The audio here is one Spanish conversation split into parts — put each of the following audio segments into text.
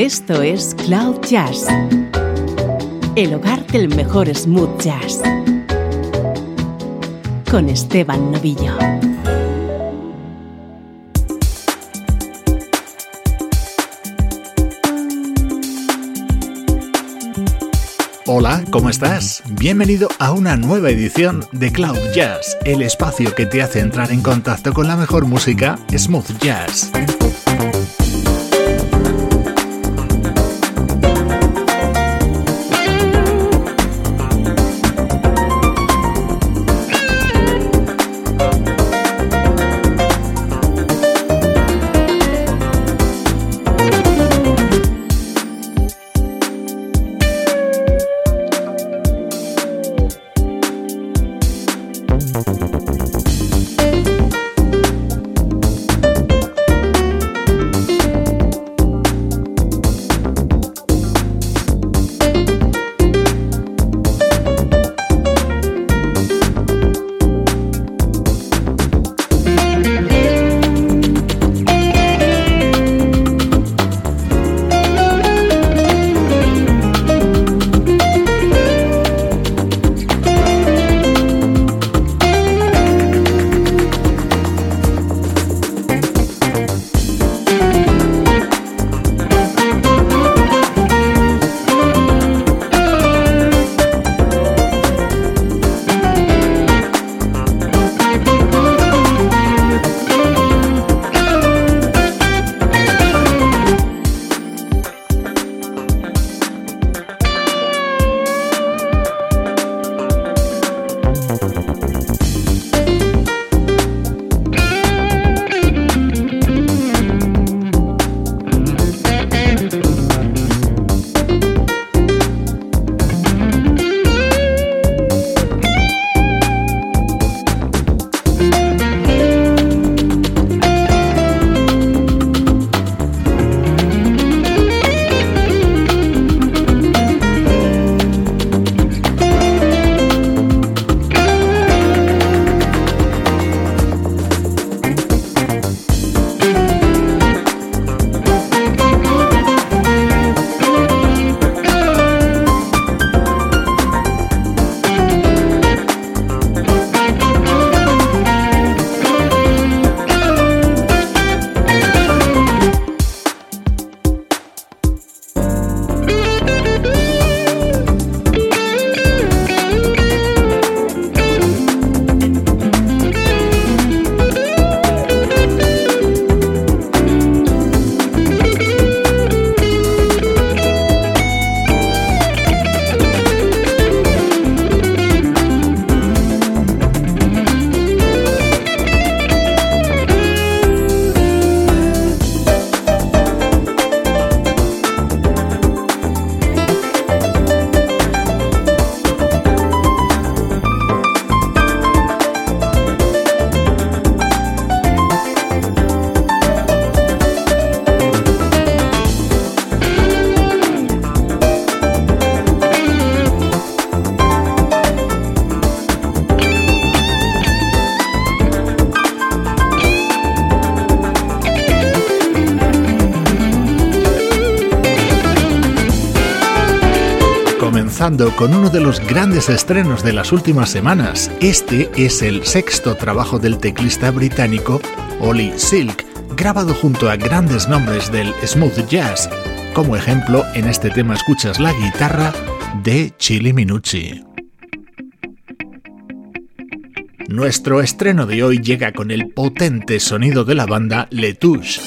Esto es Cloud Jazz, el hogar del mejor smooth jazz, con Esteban Novillo. Hola, ¿cómo estás? Bienvenido a una nueva edición de Cloud Jazz, el espacio que te hace entrar en contacto con la mejor música smooth jazz. Con uno de los grandes estrenos de las últimas semanas. Este es el sexto trabajo del teclista británico Ollie Silk, grabado junto a grandes nombres del smooth jazz. Como ejemplo, en este tema escuchas la guitarra de Chili Minucci. Nuestro estreno de hoy llega con el potente sonido de la banda Letouche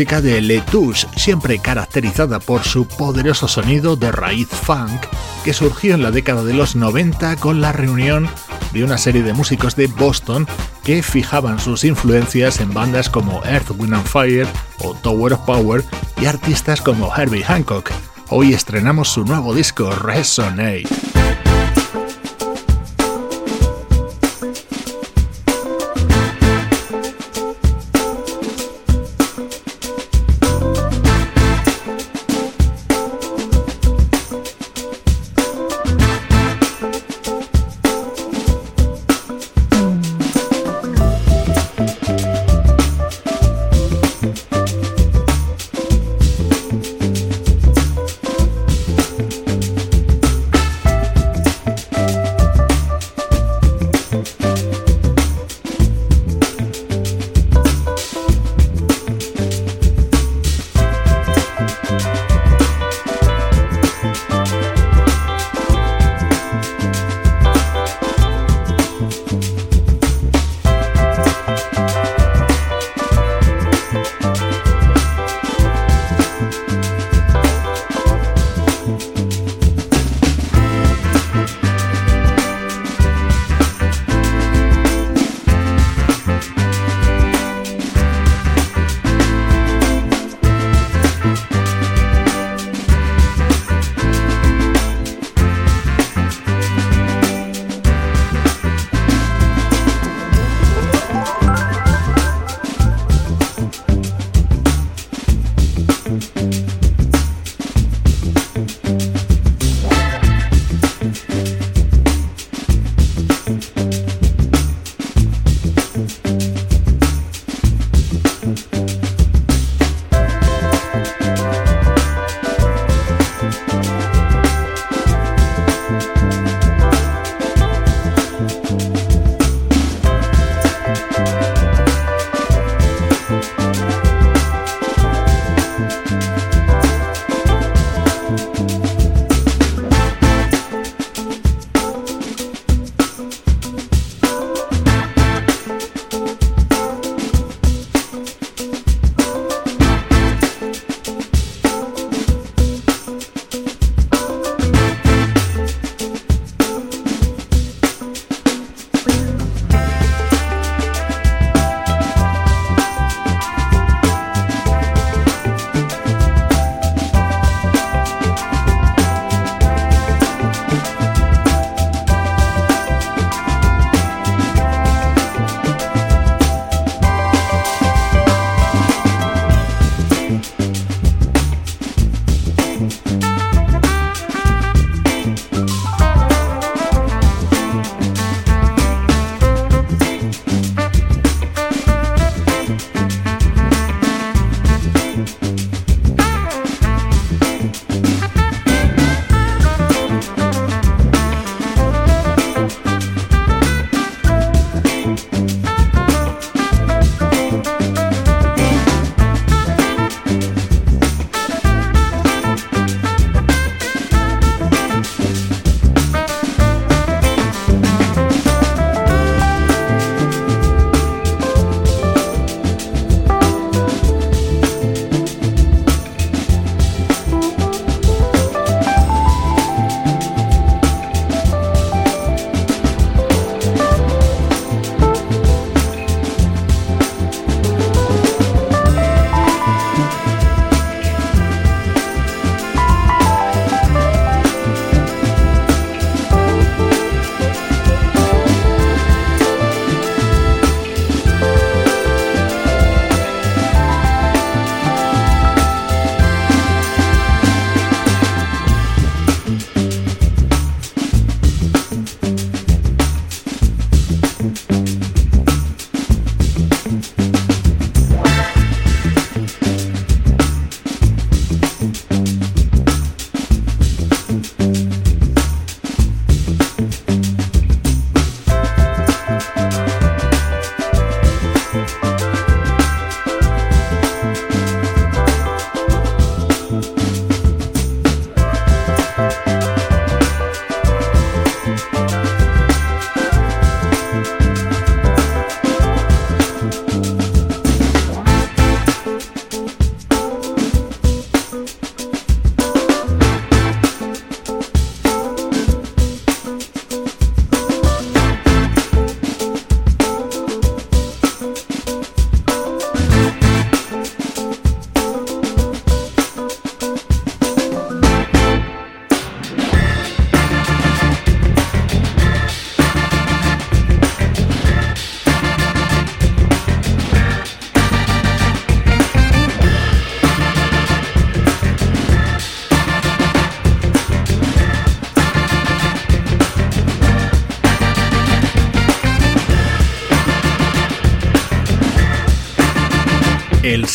música de Letouche, siempre caracterizada por su poderoso sonido de raíz funk, que surgió en la década de los 90 con la reunión de una serie de músicos de Boston que fijaban sus influencias en bandas como Earth, Wind and Fire o Tower of Power y artistas como Herbie Hancock. Hoy estrenamos su nuevo disco Resonate.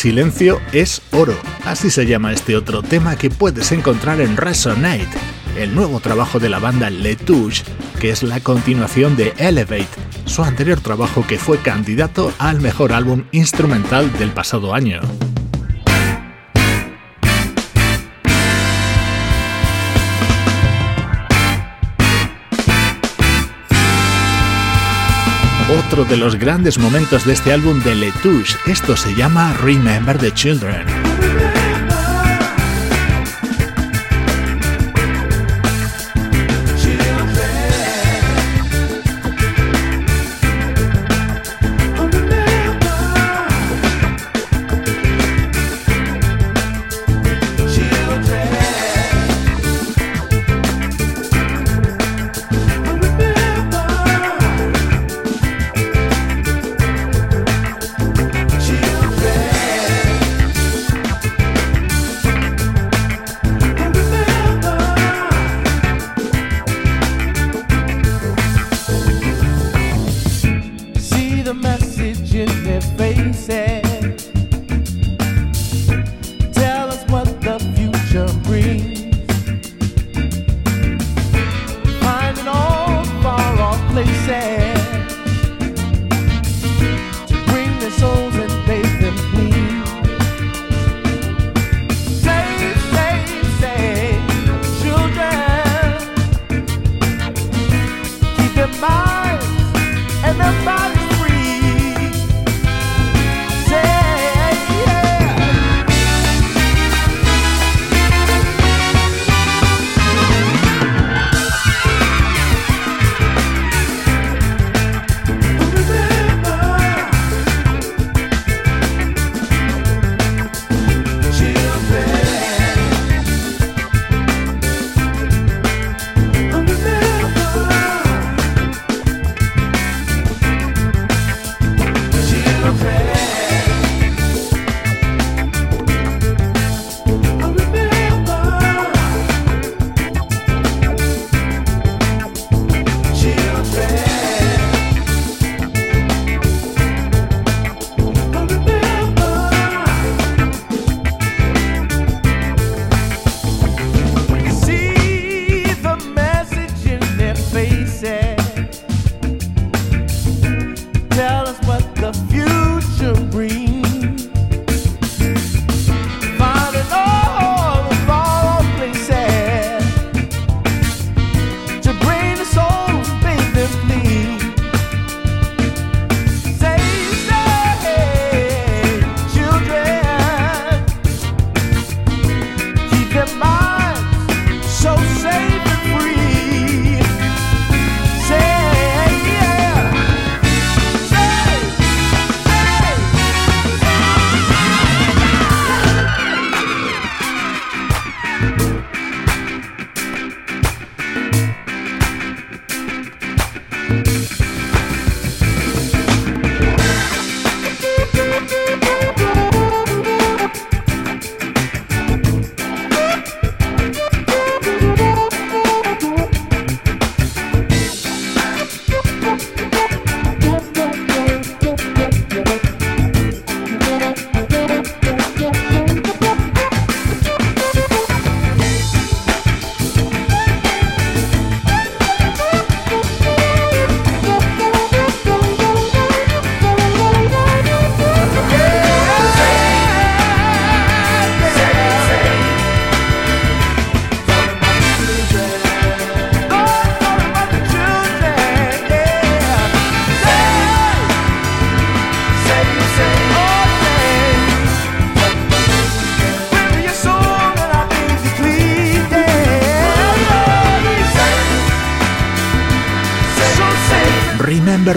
Silencio es oro, así se llama este otro tema que puedes encontrar en Resonate, el nuevo trabajo de la banda Le Touche, que es la continuación de Elevate, su anterior trabajo que fue candidato al mejor álbum instrumental del pasado año. Otro de los grandes momentos de este álbum de Letouche. Esto se llama Remember the Children.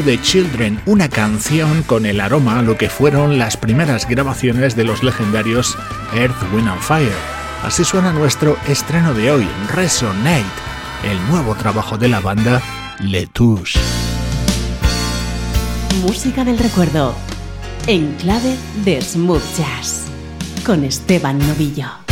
The Children, una canción con el aroma a lo que fueron las primeras grabaciones de los legendarios Earth, Wind and Fire. Así suena nuestro estreno de hoy, Resonate, el nuevo trabajo de la banda Letouche. Música del recuerdo, en clave de smooth jazz, con Esteban Novillo.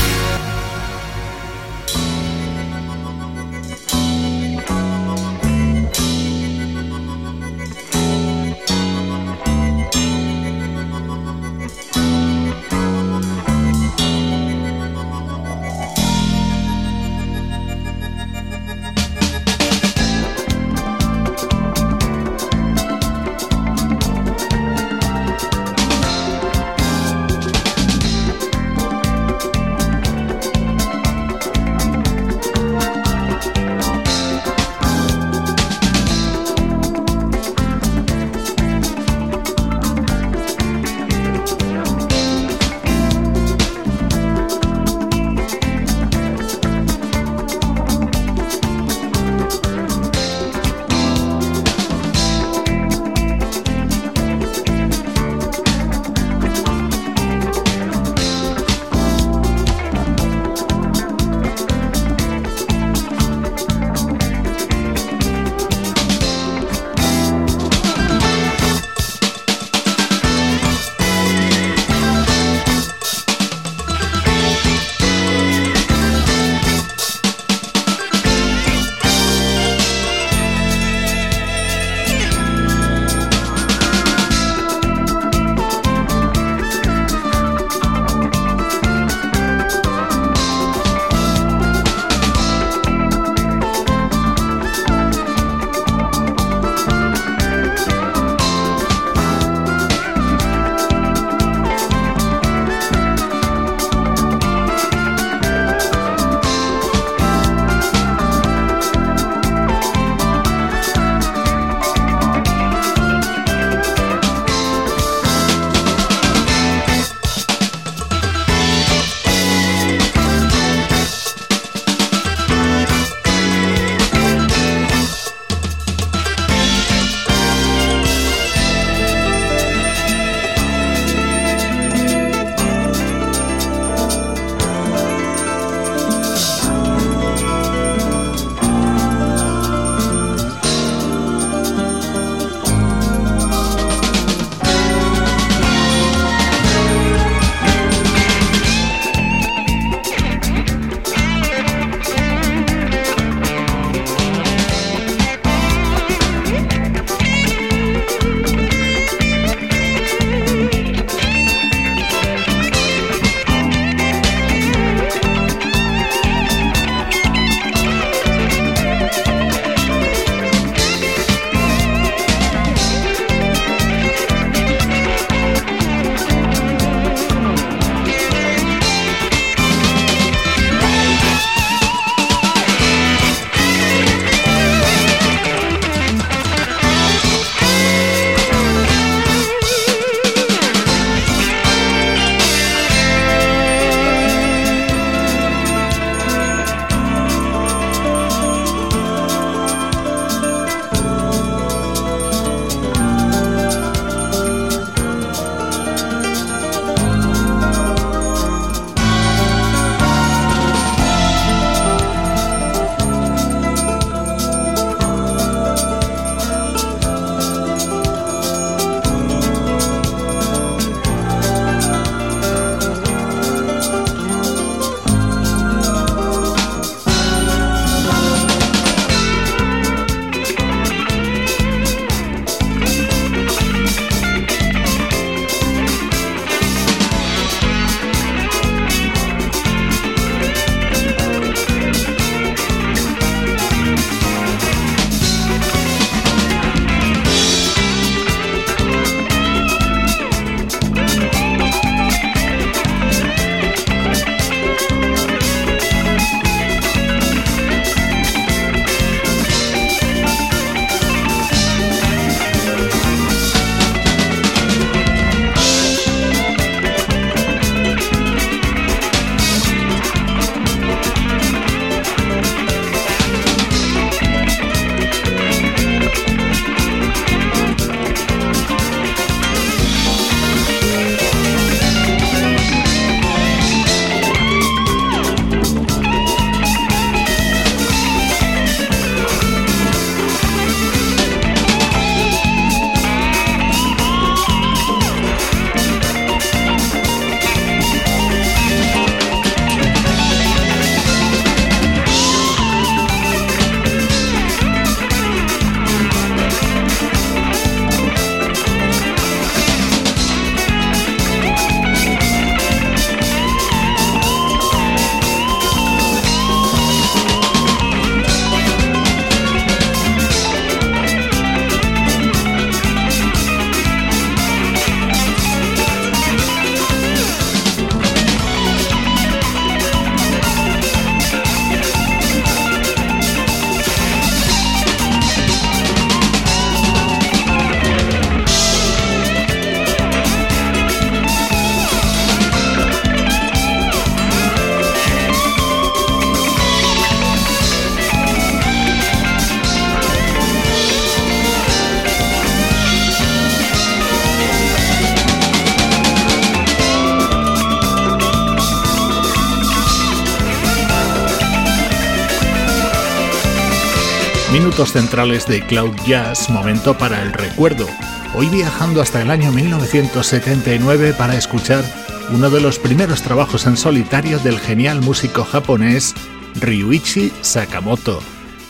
Centrales de Cloud Jazz, momento para el recuerdo. Hoy viajando hasta el año 1979 para escuchar uno de los primeros trabajos en solitario del genial músico japonés Ryuichi Sakamoto.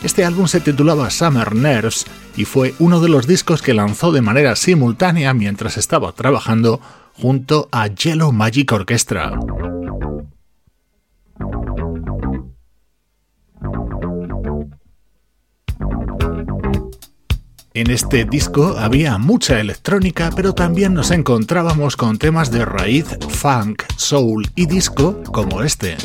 Este álbum se titulaba Summer Nerves y fue uno de los discos que lanzó de manera simultánea mientras estaba trabajando junto a Yellow Magic Orchestra. En este disco había mucha electrónica, pero también nos encontrábamos con temas de raíz, funk, soul y disco como este.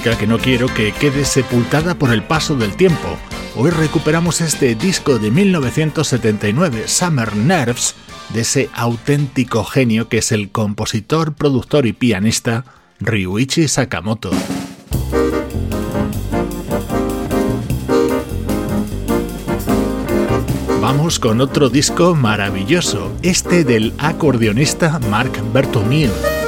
Que no quiero que quede sepultada por el paso del tiempo. Hoy recuperamos este disco de 1979, Summer Nerves, de ese auténtico genio que es el compositor, productor y pianista Ryuichi Sakamoto. Vamos con otro disco maravilloso, este del acordeonista Marc Bertomeu.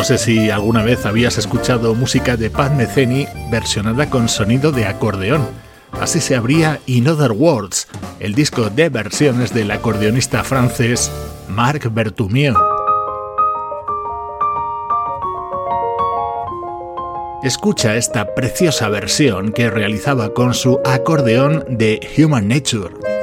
No sé si alguna vez habías escuchado música de Pat Metheny versionada con sonido de acordeón. Así se abría In Other Words, el disco de versiones del acordeonista francés Marc Berthoumieux. Escucha esta preciosa versión que realizaba con su acordeón de Human Nature.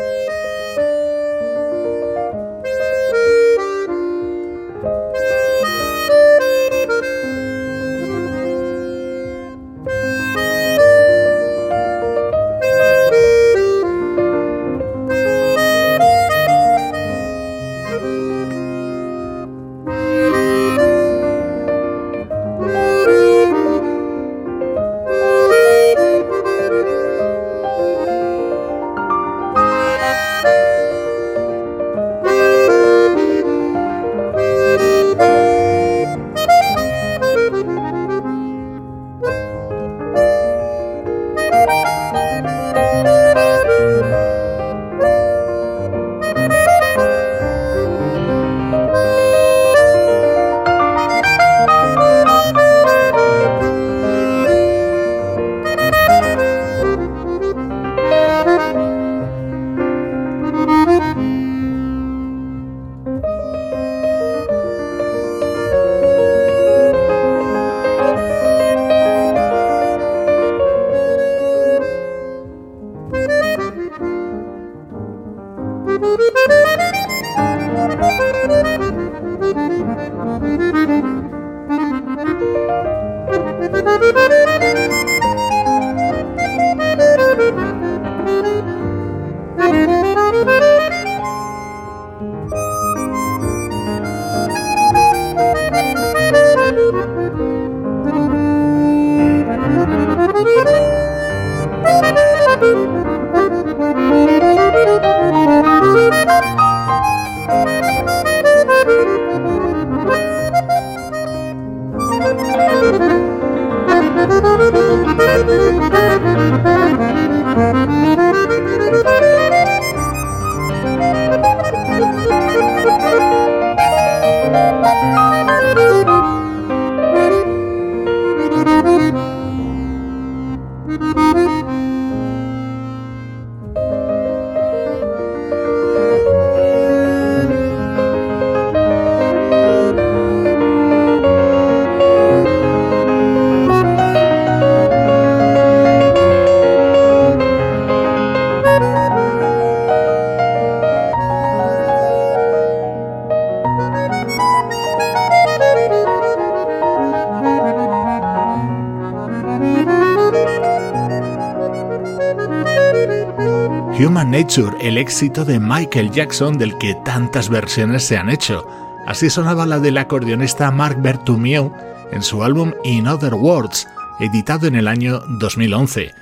El éxito de Michael Jackson del que tantas versiones se han hecho. Así sonaba la del acordeonista Marc Berthoumieux en su álbum In Other Words, editado en el año 2011.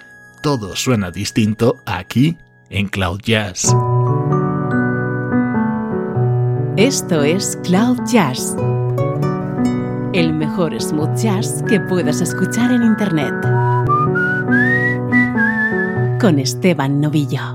Todo suena distinto aquí en Cloud Jazz. Esto es Cloud Jazz, el mejor smooth jazz que puedas escuchar en Internet. Con Esteban Novillo.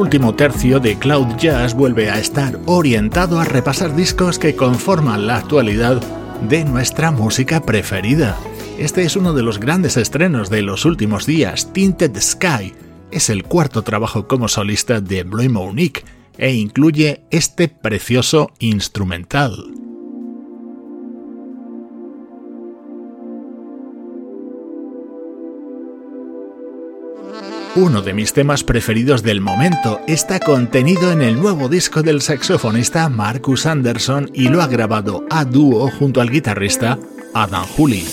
Último tercio de Cloud Jazz vuelve a estar orientado a repasar discos que conforman la actualidad de nuestra música preferida. Este es uno de los grandes estrenos de los últimos días, Tinted Sky. Es el cuarto trabajo como solista de Blue Monique e incluye este precioso instrumental. Uno de mis temas preferidos del momento está contenido en el nuevo disco del saxofonista Marcus Anderson y lo ha grabado a dúo junto al guitarrista Adam Hooley.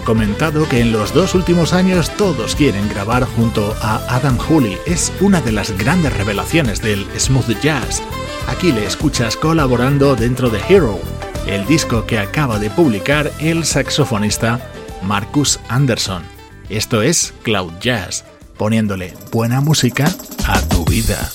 Comentado que en los dos últimos años todos quieren grabar junto a Adam Hooley. Es una de las grandes revelaciones del smooth jazz. Aquí le escuchas colaborando dentro de Hero, el disco que acaba de publicar el saxofonista Marcus Anderson. Esto es Cloud Jazz, poniéndole buena música a tu vida.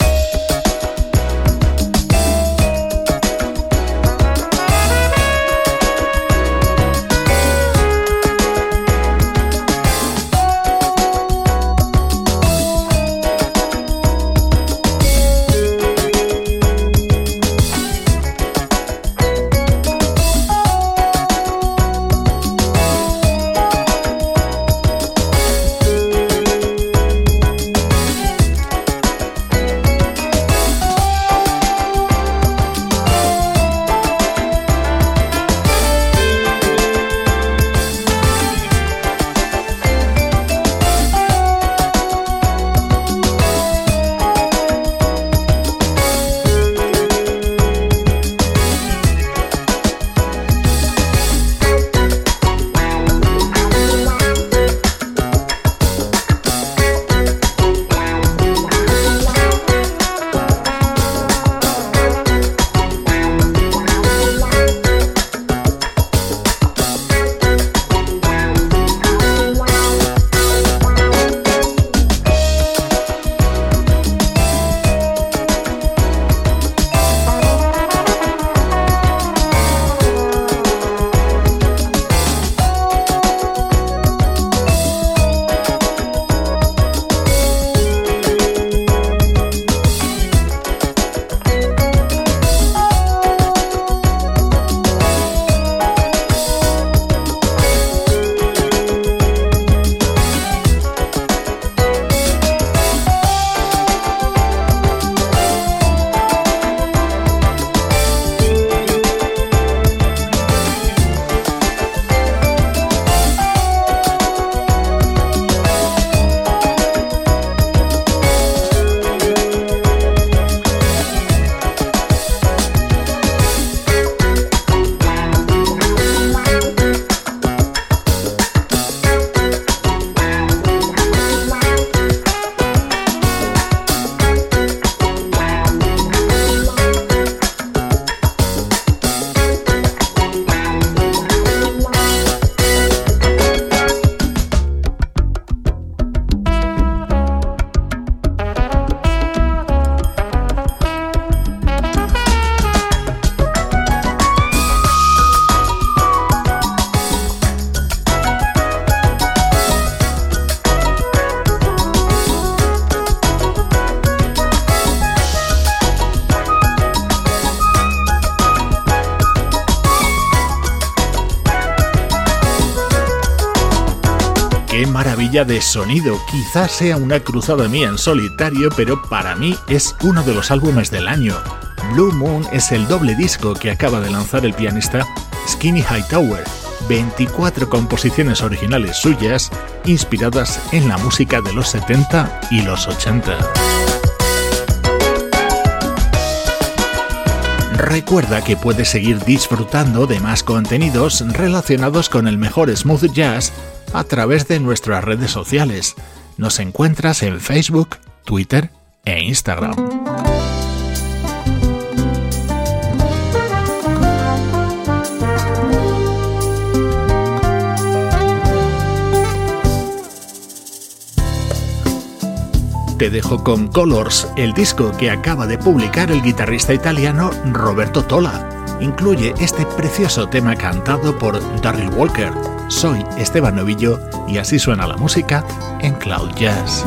De sonido. Quizás sea una cruzada mía en solitario, pero para mí es uno de los álbumes del año. Blue Moon es el doble disco que acaba de lanzar el pianista Skinny Hightower. 24 composiciones originales suyas inspiradas en la música de los 70 y los 80. Recuerda que puedes seguir disfrutando de más contenidos relacionados con el mejor smooth jazz a través de nuestras redes sociales. Nos encuentras en Facebook, Twitter e Instagram. Te dejo con Colors, el disco que acaba de publicar el guitarrista italiano Roberto Tola. Incluye este precioso tema cantado por Darryl Walker. Soy Esteban Novillo y así suena la música en Cloud Jazz.